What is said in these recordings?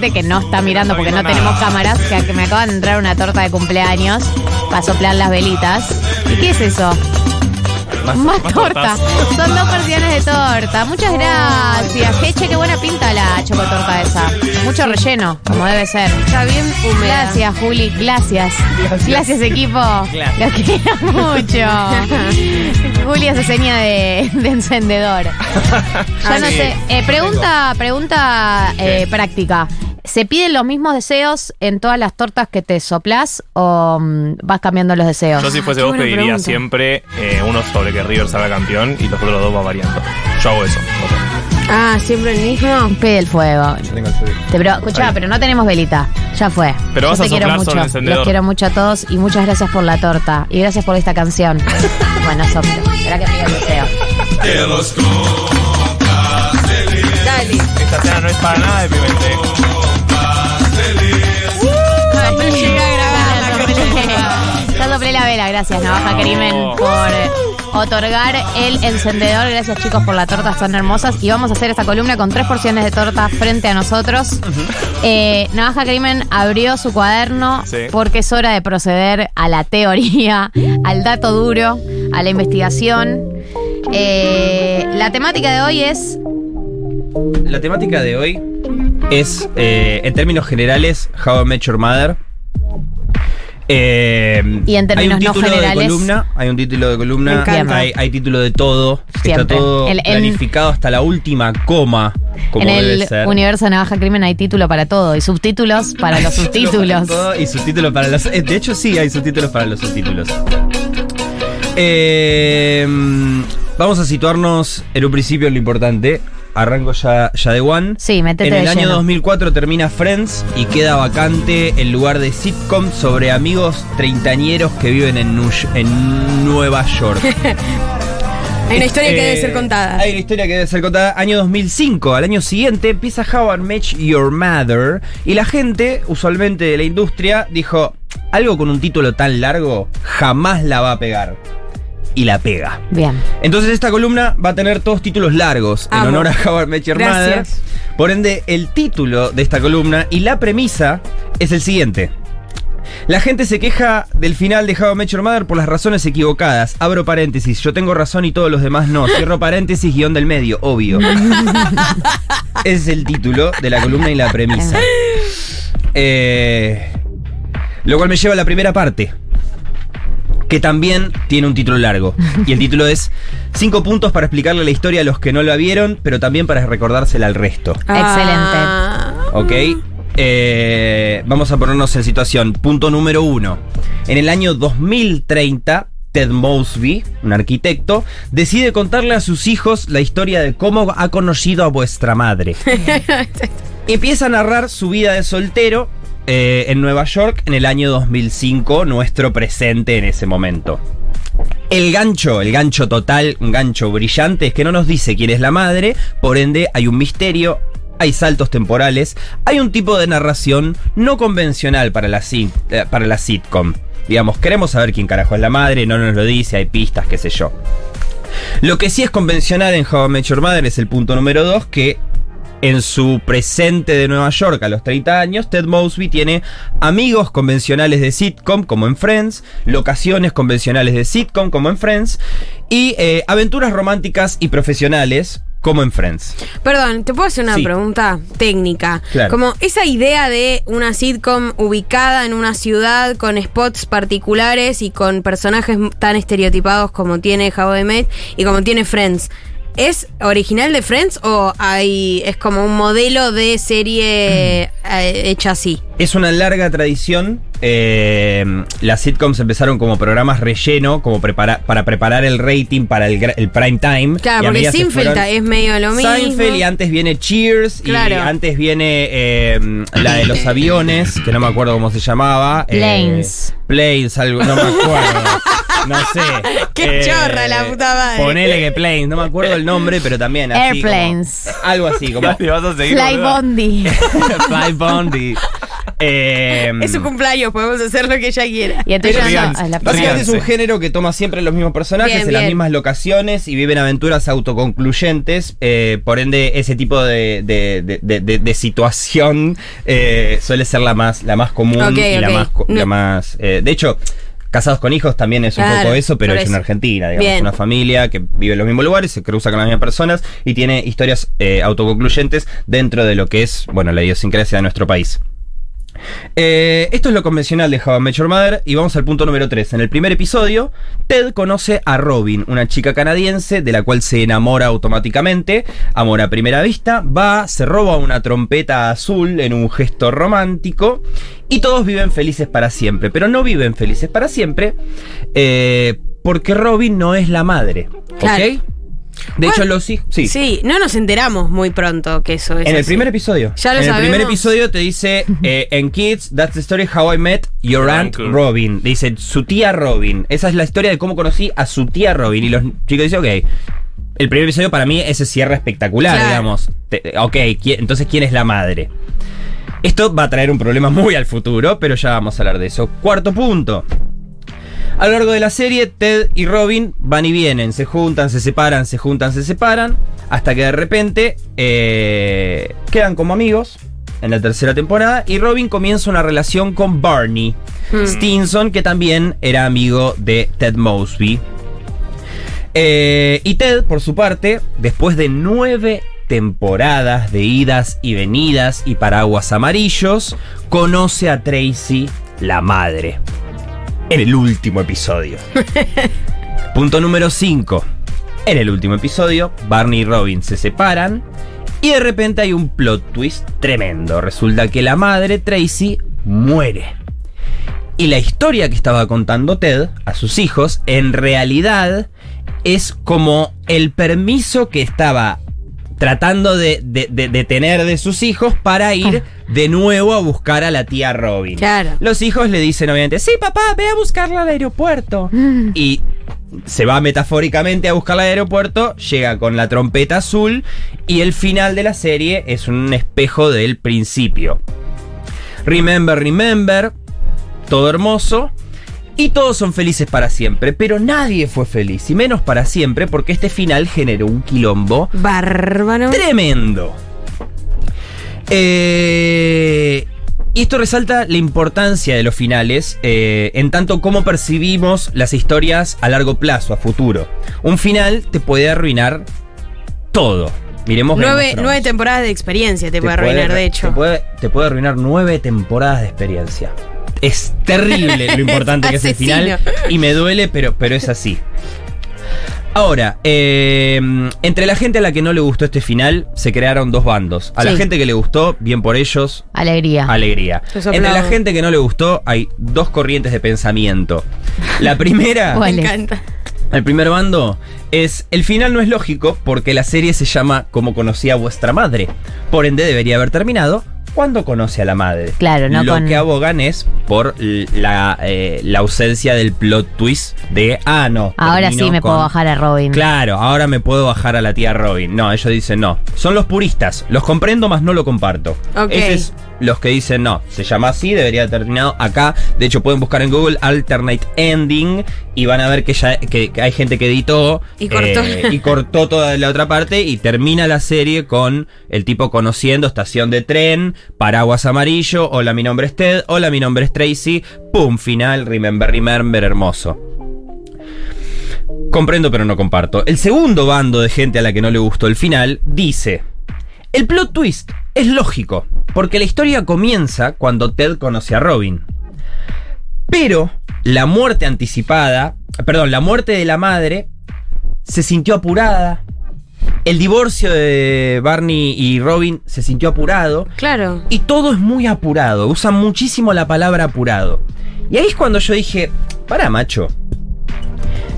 gente que no está mirando porque no tenemos cámaras, que, que me acaban de entrar una torta de cumpleaños para soplar las velitas. ¿Y qué es eso? Más, más torta. tortas. Son dos porciones de torta. Muchas gracias. Jeche, qué buena pinta la chocotorta esa. Mucho relleno, como debe ser. Está bien húmeda. Gracias, Juli. Gracias. Gracias, equipo. Gracias. Los quiero mucho. Juli hace seña de, de encendedor. Yo no Sí. sé. Eh, pregunta pregunta eh, práctica. ¿Se piden los mismos deseos en todas las tortas que te soplas o mm, vas cambiando los deseos? Yo si fuese Qué vos pediría pregunta. siempre eh, uno sobre que River salga campeón y los otros dos va variando. Yo hago eso. Ah, siempre el mismo. Pide el fuego. Te, pero, escuchá, pero no tenemos velita. Ya fue. Pero Yo vas te a quiero mucho. sobre el encendedor. Los quiero mucho a todos y muchas gracias por la torta. Y gracias por esta canción. bueno, soplo. Espera que pido el deseo. Dale. Esta cena no es para nada deprimente. No Ya soplé la vela, gracias Navaja Crimen por otorgar el encendedor. Gracias chicos por la torta, son hermosas. Y vamos a hacer esta columna con tres porciones de torta frente a nosotros. Eh, Navaja Crimen abrió su cuaderno Sí. porque es hora de proceder a la teoría, al dato duro, a la investigación. Eh, la temática de hoy es La temática de hoy es, eh, en términos generales, How I Met Your Mother. Eh, Y en términos hay un no título generales. de columna, hay un título de columna, hay, hay título de todo, Siempre. está todo El- en- planificado hasta la última coma, como en debe el ser. universo Navaja Crimen hay título para todo y subtítulos para los subtítulos. Y subtítulos para los. eh, De hecho, sí, hay subtítulos para los subtítulos. Eh, vamos a situarnos en un principio en lo importante. Arranco ya, ya de One. Sí, métete En de el año lleno. 2004 termina Friends y queda vacante el lugar de sitcom sobre amigos treintañeros que viven en, Nu- en Nueva York. Hay una historia que debe ser contada. Hay una historia que debe ser contada. Año 2005. Al año siguiente empieza How I Met Your Mother. Y la gente, usualmente de la industria, dijo: Algo con un título tan largo jamás la va a pegar. Y la pega. Bien. Entonces esta columna va a tener todos títulos largos en honor a How I Met Your Mother. Gracias. Por ende, el título de esta columna y la premisa es el siguiente. La gente se queja del final de How I Met Your Mother por las razones equivocadas. Abro paréntesis, yo tengo razón y todos los demás no. Cierro paréntesis, guion del medio, obvio. Ese es el título de la columna y la premisa. Eh, lo cual me lleva a la primera parte. Que también tiene un título largo. Y el título es Cinco puntos para explicarle la historia a los que no la vieron, pero también para recordársela al resto. Ah. ¿Ok? Eh, vamos a ponernos en situación. Punto número uno. En el año 2030, Ted Mosby, un arquitecto, decide contarle a sus hijos la historia de cómo ha conocido a vuestra madre. Empieza a narrar su vida de soltero eh, en Nueva York en el año 2005, nuestro presente en ese momento. El gancho, el gancho total, un gancho brillante, es que no nos dice quién es la madre, por ende hay un misterio, hay saltos temporales, hay un tipo de narración no convencional para la, eh, para sitcom. Digamos, queremos saber quién carajo es la madre, no nos lo dice, hay pistas, qué sé yo. Lo que sí es convencional en How I Met Your Mother es el punto número 2, que en su presente de Nueva York a los 30 años, Ted Mosby tiene amigos convencionales de sitcom como en Friends, locaciones convencionales de sitcom como en Friends y eh, aventuras románticas y profesionales como en Friends. Perdón, ¿te puedo hacer una Sí. pregunta técnica? Claro. Como esa idea de una sitcom ubicada en una ciudad con spots particulares y con personajes tan estereotipados como tiene How I Met y como tiene Friends. ¿Es original de Friends o hay es como un modelo de serie eh, hecha así? Es una larga tradición. eh, las sitcoms empezaron como programas relleno, como prepara- para preparar el rating para el, el prime time. Claro, Y porque Seinfeld fueron- es medio lo mismo. Seinfeld y antes viene Cheers Claro. y antes viene eh, la de los aviones, que no me acuerdo cómo se llamaba. eh, Planes. Planes, algo, no me acuerdo. No sé. Eh, Qué chorra la puta madre. Ponele que Planes, no me acuerdo el nombre, pero también así. como- Airplanes. algo así, como Dale, vas a seguir. Fly boluda. Bondi. Fly Bondi. Eh, Es su cumpleaños, podemos hacer lo que ella quiera. Y entonces Pero ya no, ríganse. es la Básicamente es un género que toma siempre los mismos personajes Bien, en las bien. mismas locaciones y viven aventuras autoconcluyentes. eh, por ende, ese tipo de, de- de- de- de- de situación eh, suele ser la más, la más común Ok, y la ok. más. co- la No. más eh, de hecho. Casados con hijos también es un Claro, poco eso, pero es en. Argentina, digamos. Bien. Una familia que vive en los mismos lugares, se cruza con las mismas personas y tiene historias eh, autoconcluyentes dentro de lo que es, bueno, la idiosincrasia de nuestro país. Eh, esto es lo convencional de Met Your Mother y vamos al punto número 3. En el primer episodio, Ted conoce a Robin, una chica canadiense de la cual se enamora automáticamente, amor a primera vista, va, se roba una trompeta azul en un gesto romántico y todos viven felices para siempre, pero no viven felices para siempre eh, porque Robin no es la madre, ¿ok? De hecho, los hijos... Sí. Sí, no nos enteramos muy pronto que eso es En el así. primer episodio. Ya lo en el primer episodio te dice, eh, en Kids, that's the story how I met your aunt. Robin. Dice, su tía Robin. Esa es la historia de cómo conocí a su tía Robin. Y los chicos dicen, ok. El primer episodio para mí ese cierre espectacular, Claro. digamos. Te- ok, ¿qui- entonces ¿quién es la madre? Esto va a traer un problema muy al futuro, pero ya vamos a hablar de eso. Cuarto punto. A lo largo de la serie, Ted y Robin van y vienen, se juntan, se separan, se juntan, se separan, hasta que de repente eh, quedan como amigos en la tercera temporada y Robin comienza una relación con Barney Hmm. Stinson, que también era amigo de Ted Mosby. Eh, y Ted, por su parte, después de nueve temporadas de idas y venidas y paraguas amarillos, conoce a Tracy, la madre, en el último episodio. Punto número 5. En el último episodio, Barney y Robin se separan y de repente hay un plot twist tremendo. Resulta que la madre, Tracy, muere. Y la historia que estaba contando Ted a sus hijos, en realidad, es como el permiso que estaba tratando de, de- de- de tener de sus hijos para ir de nuevo a buscar a la tía Robin. Claro. Los hijos le dicen obviamente, sí papá, ve a buscarla al aeropuerto. Y se va metafóricamente a buscarla al aeropuerto, llega con la trompeta azul y el final de la serie es un espejo del principio. Remember, remember, todo hermoso. Y todos son felices para siempre, pero nadie fue feliz, y menos para siempre, porque este final generó un quilombo Bárbaro. tremendo. Eh, y esto resalta la importancia de los finales, eh, en tanto como percibimos las historias a largo plazo, a futuro. Un final te puede arruinar todo. Miremos Nueve, nueve temporadas de experiencia te, puede arruinar, de hecho. Te puede, te puede arruinar nueve temporadas de experiencia. Es terrible lo importante que es el final. Y me duele, pero, pero es así. Ahora, eh, entre la gente a la que no le gustó este final, se crearon dos bandos. A la gente que le gustó, bien por ellos, Alegría. alegría. Entre la gente que no le gustó, hay dos corrientes de pensamiento. La primera. Me ¿Cuál es? encanta. El primer bando es el final no es lógico porque la serie se llama Como conocí a vuestra madre. Por ende debería haber terminado cuando conoce a la madre. Claro, no Lo con- que abogan es por la, eh, la ausencia del plot twist de ah no. Ahora sí me con- puedo bajar a Robin. Claro, ahora me puedo bajar a la tía Robin. No, ellos dicen no. Son los puristas. Los comprendo, más no lo comparto. Ok. Ese es los que dicen no. Se llama así, debería haber terminado acá. De hecho, pueden buscar en Google Alternate Ending y van a ver que ya que, que hay gente que editó Y cortó. eh, y cortó toda la otra parte y termina la serie con el tipo conociendo estación de tren, paraguas amarillo, hola mi nombre es Ted, hola mi nombre es Tracy, pum, final, remember, remember, hermoso. Comprendo pero no comparto. El segundo bando de gente a la que no le gustó el final dice, el plot twist es lógico, porque la historia comienza cuando Ted conoce a Robin. Pero la muerte anticipada, perdón, la muerte de la madre se sintió apurada. El divorcio de Barney y Robin se sintió apurado. Claro. Y todo es muy apurado. Usan muchísimo la palabra apurado. Y ahí es cuando yo dije, para macho.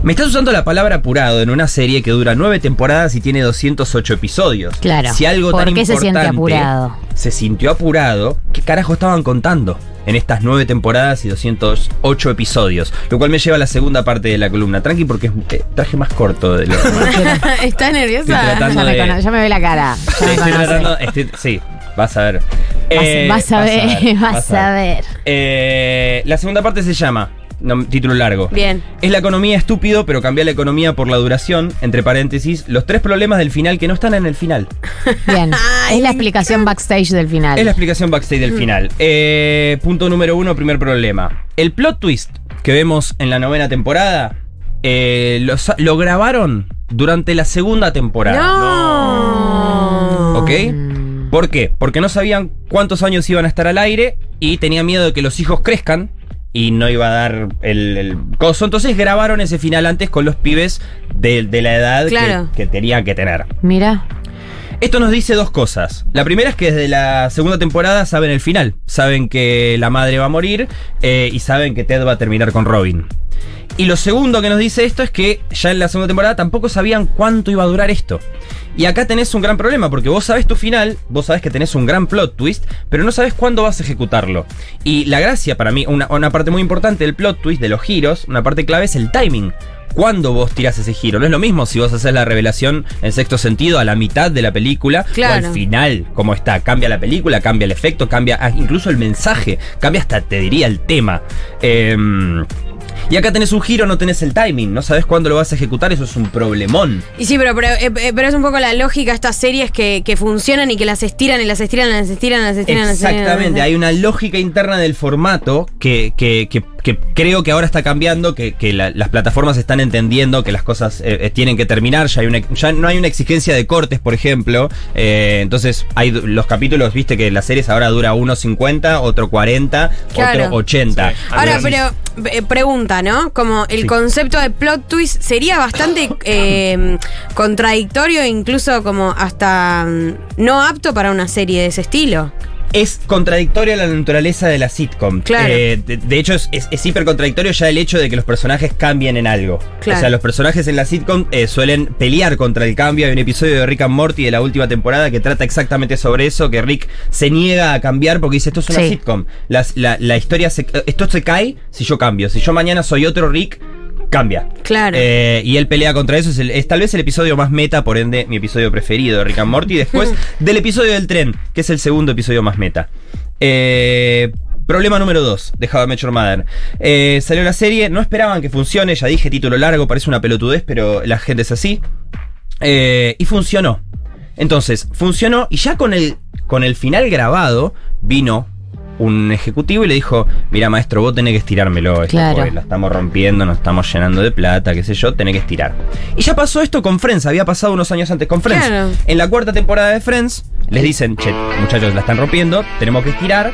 Me estás usando la palabra apurado en una serie que dura nueve temporadas y tiene 208 episodios. Claro. Si algo ¿Por tan qué se siente importante apurado? Se sintió apurado. ¿Qué carajo estaban contando en estas nueve temporadas y 208 episodios. Lo cual me lleva a la segunda parte de la columna. Tranqui, porque eh, traje más corto de lo ¿Estás nerviosa? Ya me, de- cono- ya me ve la cara. Ya me Estoy tratando- estoy- sí, vas a ver. Vas, Eh, vas a ver, vas a ver. Eh, la segunda parte se llama, título largo. Bien. Es la economía estúpido, pero cambia la economía por la duración, entre paréntesis, los tres problemas del final que no están en el final. Bien. Es la explicación backstage del final. Es la explicación backstage del final. Eh, punto número uno, primer problema. El plot twist que vemos en la novena temporada eh, lo grabaron durante la segunda temporada. No. ¿Ok? ¿Por qué? Porque no sabían cuántos años iban a estar al aire y tenían miedo de que los hijos crezcan y no iba a dar el, el coso. Entonces grabaron ese final antes con los pibes de, de la edad que- Claro. que, tenían que tener. Mira. Esto nos dice dos cosas. La primera es que desde la segunda temporada saben el final. Saben que la madre va a morir eh, y saben que Ted va a terminar con Robin. Y lo segundo que nos dice esto es que ya en la segunda temporada tampoco sabían cuánto iba a durar esto. Y acá tenés un gran problema, porque vos sabés tu final, vos sabés que tenés un gran plot twist, pero no sabés cuándo vas a ejecutarlo. Y la gracia para mí, una, una parte muy importante del plot twist, de los giros, una parte clave es el timing. Cuándo vos tirás ese giro. No es lo mismo si vos haces la revelación en sexto sentido a la mitad de la película o Claro. al final, como está. Cambia la película, cambia el efecto, cambia ah, incluso el mensaje, cambia hasta, te diría, el tema. Em, y acá tenés un giro, no tenés el timing, no sabes cuándo lo vas a ejecutar, eso es un problemón. Y sí, pero, pero, eh, eh, pero es un poco la lógica de estas series que, que funcionan y que las estiran y las estiran, las estiran, las estiran, las estiran. Exactamente, hay una lógica interna del formato que, que- que- que creo que ahora está cambiando, que, que la- las plataformas están entendiendo que las cosas eh, eh, tienen que terminar, ya, hay una- ya no hay una exigencia de cortes, por ejemplo, eh, entonces hay los capítulos, viste que las series ahora dura 1.50, otro 40, Claro. otro 80. Sí. Ahora, pero eh, pregunta, ¿no? Como el Sí. concepto de plot twist sería bastante eh, contradictorio, incluso como hasta mm, no apto para una serie de ese estilo. Es contradictoria la naturaleza de la sitcom. Claro. Eh, de, de hecho, es, es, es hiper contradictorio ya el hecho de que los personajes cambien en algo. Claro. O sea, los personajes en la sitcom eh, suelen pelear contra el cambio. Hay un episodio de Rick and Morty de la última temporada que trata exactamente sobre eso, que Rick se niega a cambiar porque dice, esto es una Sí. sitcom. Las- la, la historia, se- esto se cae si yo cambio. Si yo mañana soy otro Rick, cambia. Claro. Eh, y él pelea contra eso. Es, el- es tal vez el episodio más meta, por ende, mi episodio preferido de Rick and Morty. Después del episodio del tren, que es el segundo episodio más meta. Eh, problema número 2 de How I Met Your Mother. Eh, salió la serie, no esperaban que funcione. Ya dije, título largo, parece una pelotudez, pero la gente es así. Eh, y funcionó. Entonces, funcionó y ya con el, con el final grabado vino un ejecutivo y le dijo, mira maestro, vos tenés que estirármelo, esto, Claro. la estamos rompiendo, nos estamos llenando de plata, qué sé yo, tenés que estirar. Y ya pasó esto con Friends, había pasado unos años antes con Friends. Claro. En la cuarta temporada de Friends, les dicen, che, muchachos, la están rompiendo, tenemos que estirar.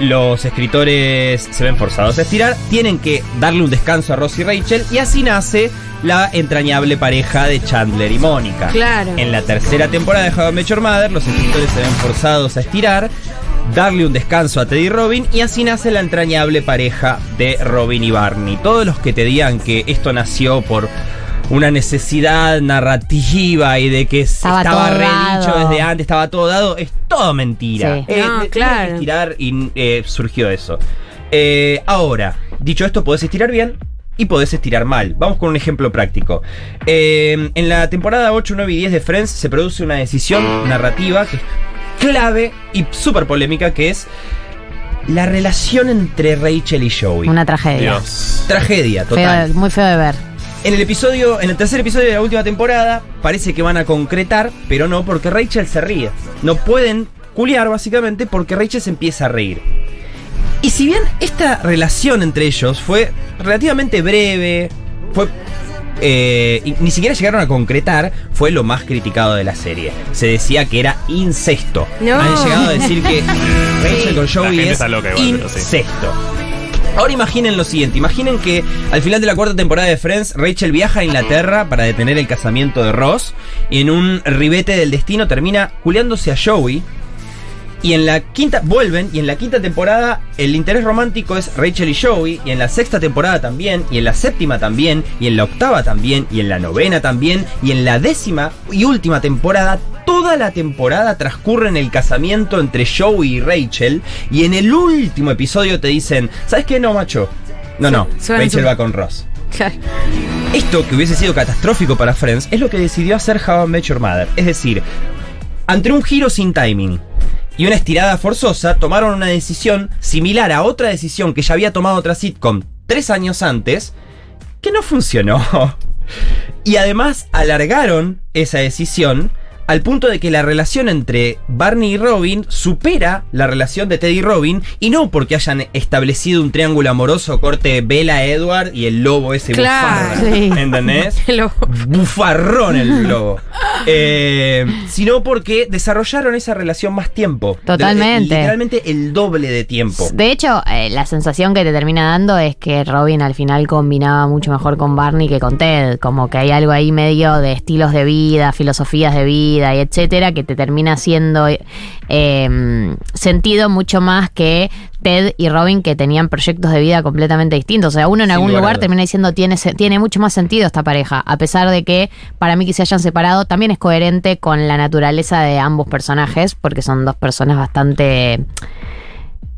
Los escritores se ven forzados a estirar, tienen que darle un descanso a Ross y Rachel, y así nace la entrañable pareja de Chandler y Mónica. Claro. En la tercera temporada de How I Met Your Mother, los escritores se ven forzados a estirar, darle un descanso a Teddy Robin, y así nace la entrañable pareja de Robin y Barney. Todos los que te digan que esto nació por una necesidad narrativa y de que Estaba estaba, todo redicho dado. desde antes, estaba todo dado, es todo mentira. Sí. Eh, No, claro. que estirar y eh, surgió eso. Eh, ahora, dicho esto, podés estirar bien y podés estirar mal. Vamos con un ejemplo práctico. Eh, en la temporada 8, 9 y 10 de Friends se produce una decisión narrativa que es clave y súper polémica, que es la relación entre Rachel y Joey. Una tragedia. Dios. Tragedia, total. muy feo de ver. En el episodio, en el tercer episodio de la última temporada, parece que van a concretar, pero no, porque Rachel se ríe. No pueden culiar, básicamente, porque Rachel se empieza a reír. Y si bien esta relación entre ellos fue relativamente breve, fue. Eh, y ni siquiera llegaron a concretar, fue lo más criticado de la serie. Se decía que era incesto. No. Han llegado a decir que Rachel con La Joey gente es está loca igual, pero sí. incesto. Ahora imaginen lo siguiente, imaginen que al final de la cuarta temporada de Friends, Rachel viaja a Inglaterra para detener el casamiento de Ross y en un ribete del destino termina culeándose a Joey. Y en la quinta, vuelven, y en la quinta temporada el interés romántico es Rachel y Joey, y en la sexta temporada también, y en la séptima también, y en la octava también, y en la novena también, y en la décima y última temporada, Toda la temporada transcurre en el casamiento entre Joey y Rachel. Y en el último episodio te dicen: ¿Sabes qué? No, macho. No, no. Rachel va con Ross. Claro. Esto que hubiese sido catastrófico para Friends es lo que decidió hacer How I Met Your Mother. Es decir, ante un giro sin timing y una estirada forzosa, tomaron una decisión similar a otra decisión que ya había tomado otra sitcom tres años antes, que no funcionó. Y además alargaron esa decisión al punto de que la relación entre Barney y Robin supera la relación de Ted y Robin, y no porque hayan establecido un triángulo amoroso corte Bella Edward y el lobo ese Claro. bufarra, Sí. ¿entendés? Lo- bufarrón el lobo. Eh, sino porque desarrollaron esa relación más tiempo. Totalmente. De- literalmente el doble de tiempo. De hecho, eh, la sensación que te termina dando es que Robin al final combinaba mucho mejor con Barney que con Ted. Como que hay algo ahí medio de estilos de vida, filosofías de vida y etcétera, que te termina haciendo eh, sentido mucho más que Ted y Robin que tenían proyectos de vida completamente distintos. O sea, uno en algún lugar termina diciendo tiene, tiene mucho más sentido esta pareja, a pesar de que para mí que se hayan separado también es coherente con la naturaleza de ambos personajes, porque son dos personas bastante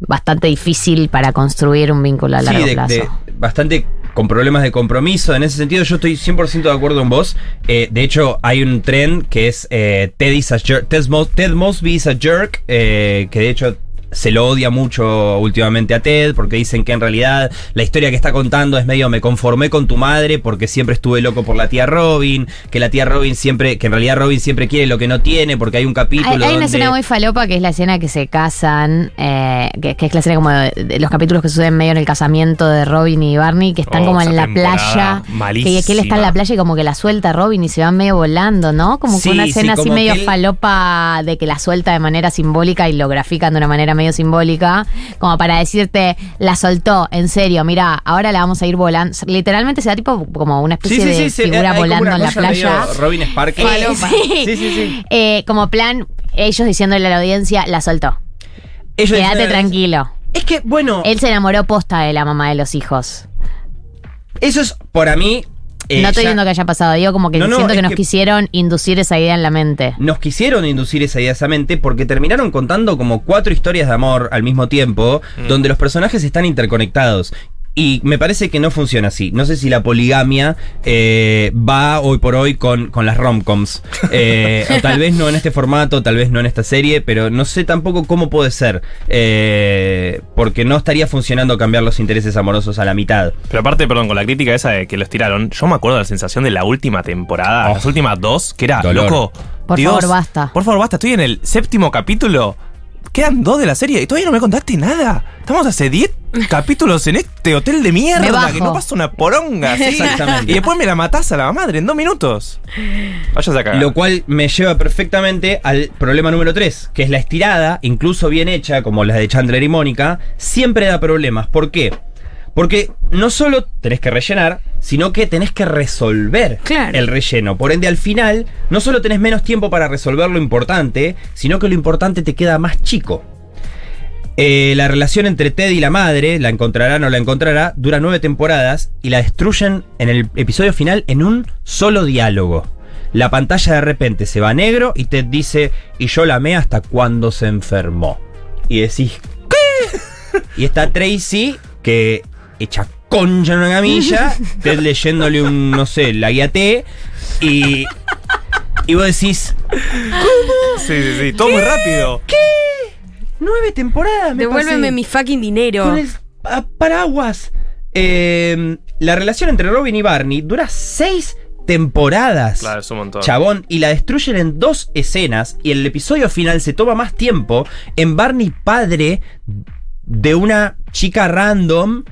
bastante difícil para construir un vínculo a largo Sí, de- plazo. de- bastante con problemas de compromiso. En ese sentido, yo estoy 100% de acuerdo en vos. Eh, de hecho, hay un tren que es eh, Ted, is a jerk, Ted, Mos- Ted Mosby is a jerk, eh, que de hecho se lo odia mucho últimamente a Ted porque dicen que en realidad la historia que está contando es medio me conformé con tu madre porque siempre estuve loco por la tía Robin, que la tía Robin siempre, que en realidad Robin siempre quiere lo que no tiene porque hay un capítulo Hay, hay una escena muy falopa que es la escena que se casan, eh, que, que es la escena como de, de los capítulos que suceden medio en el casamiento de Robin y Barney, que están Oh, como en la playa, que, malísima. que él está en la playa y como que la suelta Robin y se van medio volando, ¿no? Como Sí, que una sí, escena así medio él- falopa de que la suelta de manera simbólica y lo grafican de una manera medio simbólica, como para decirte, la soltó, en serio, mira, ahora la vamos a ir volando. Literalmente se da tipo como una especie de figura volando en la playa. Robin Sparkle. Eh, sí. Sí, sí, sí. Eh, como plan, ellos diciéndole a la audiencia, la soltó. Ellos Quédate dicen- tranquilo. Es que, bueno, Él se enamoró posta de la mamá de los hijos. eso es para mí. Eh, no estoy ya viendo que haya pasado, digo como que No, no, siento que nos que- quisieron inducir esa idea en la mente. Nos quisieron inducir esa idea a esa mente porque terminaron contando como cuatro historias de amor al mismo tiempo, donde los personajes están interconectados. Y me parece que no funciona así. No sé si la poligamia eh, va hoy por hoy con, con las romcoms. Eh, tal vez no en este formato, tal vez no en esta serie, pero no sé tampoco cómo puede ser. Eh, porque no estaría funcionando cambiar los intereses amorosos a la mitad. Pero aparte, perdón, con la crítica esa de que lo estiraron, yo me acuerdo de la sensación de la última temporada, Oh. las últimas dos, que era, Dolor. loco. Por favor, basta. Por favor, basta. Estoy en el séptimo capítulo. Quedan dos de la serie y todavía no me contaste nada. Estamos hace 10 capítulos en este hotel de Me mierda que no pasa una poronga. ¿sí? Exactamente. Y después me la matás a la madre en dos minutos. Váyase a cagar. Lo cual me lleva perfectamente al problema número 3, que es la estirada, incluso bien hecha, como las de Chandler y Mónica, siempre da problemas. ¿Por qué? Porque no solo tenés que rellenar, sino que tenés que resolver Claro. el relleno. Por ende, al final, no solo tenés menos tiempo para resolver lo importante, sino que lo importante te queda más chico. Eh, la relación entre Ted y la madre, la encontrará o no la encontrará, dura nueve temporadas y la destruyen en el episodio final en un solo diálogo. La pantalla de repente se va a negro y Ted dice, y yo la amé hasta cuando se enfermó. Y decís, ¿qué? Y está Tracy, que echa concha en una camilla, Ted leyéndole un, no sé, la guía T, y, y vos decís, Sí, sí, sí. Todo muy rápido. nueve temporadas. me Devuélveme pasé". mi fucking dinero. Con el pa- paraguas. Eh, la relación entre Robin y Barney dura seis temporadas. Claro, es un montón. Chabón, y la destruyen en dos escenas. Y el episodio final se toma más tiempo en Barney padre de una chica random.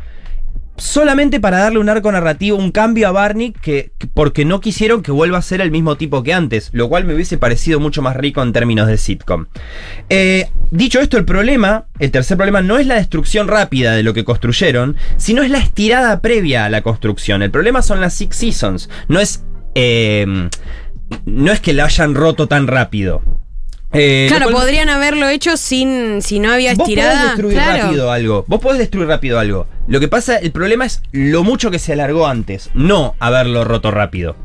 Solamente para darle un arco narrativo, un cambio a Barney, que, que- porque no quisieron que vuelva a ser el mismo tipo que antes, lo cual me hubiese parecido mucho más rico en términos de sitcom. Eh, dicho esto, el problema, el tercer problema, no es la destrucción rápida de lo que construyeron, sino es la estirada previa a la construcción. El problema son las Six Seasons, no es. eh, no es que la hayan roto tan rápido. Eh, Claro, cual- podrían haberlo hecho sin si no había Vos podés estirada. destruir claro. rápido algo. Vos podés destruir rápido algo. Lo que pasa, el problema es lo mucho que se alargó antes, no haberlo roto rápido.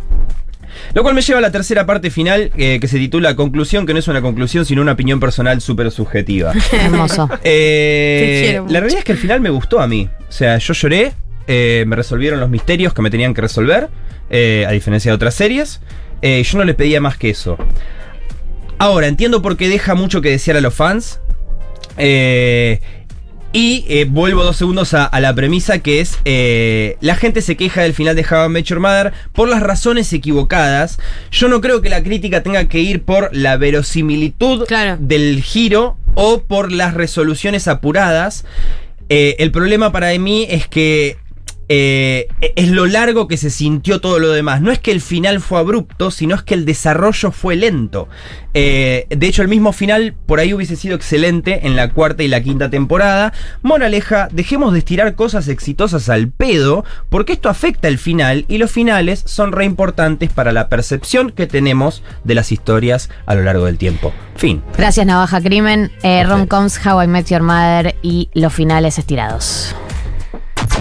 Lo cual me lleva a la tercera parte final, eh, que se titula Conclusión, que no es una conclusión, sino una opinión personal súper subjetiva. Hermoso. Eh, la realidad es que el final me gustó a mí. O sea, yo lloré, eh, me resolvieron los misterios que me tenían que resolver, eh, a diferencia de otras series. Eh, yo no le pedía más que eso. Ahora, entiendo por qué deja mucho que desear a los fans. Eh, y eh, vuelvo dos segundos a, a la premisa que es eh, la gente se queja del final de How I Met Your Mother por las razones equivocadas. Yo no creo que la crítica tenga que ir por la verosimilitud Claro. del giro o por las resoluciones apuradas. Eh, el problema para mí es que eh, es lo largo que se sintió todo lo demás. No es que el final fue abrupto, sino es que el desarrollo fue lento. Eh, de hecho, el mismo final por ahí hubiese sido excelente en la cuarta y la quinta temporada. Moraleja, dejemos de estirar cosas exitosas al pedo, porque esto afecta el final y los finales son re importantes para la percepción que tenemos de las historias a lo largo del tiempo. Fin. Gracias, Navaja Crimen. Eh. Romcoms, How I Met Your Mother y los finales estirados.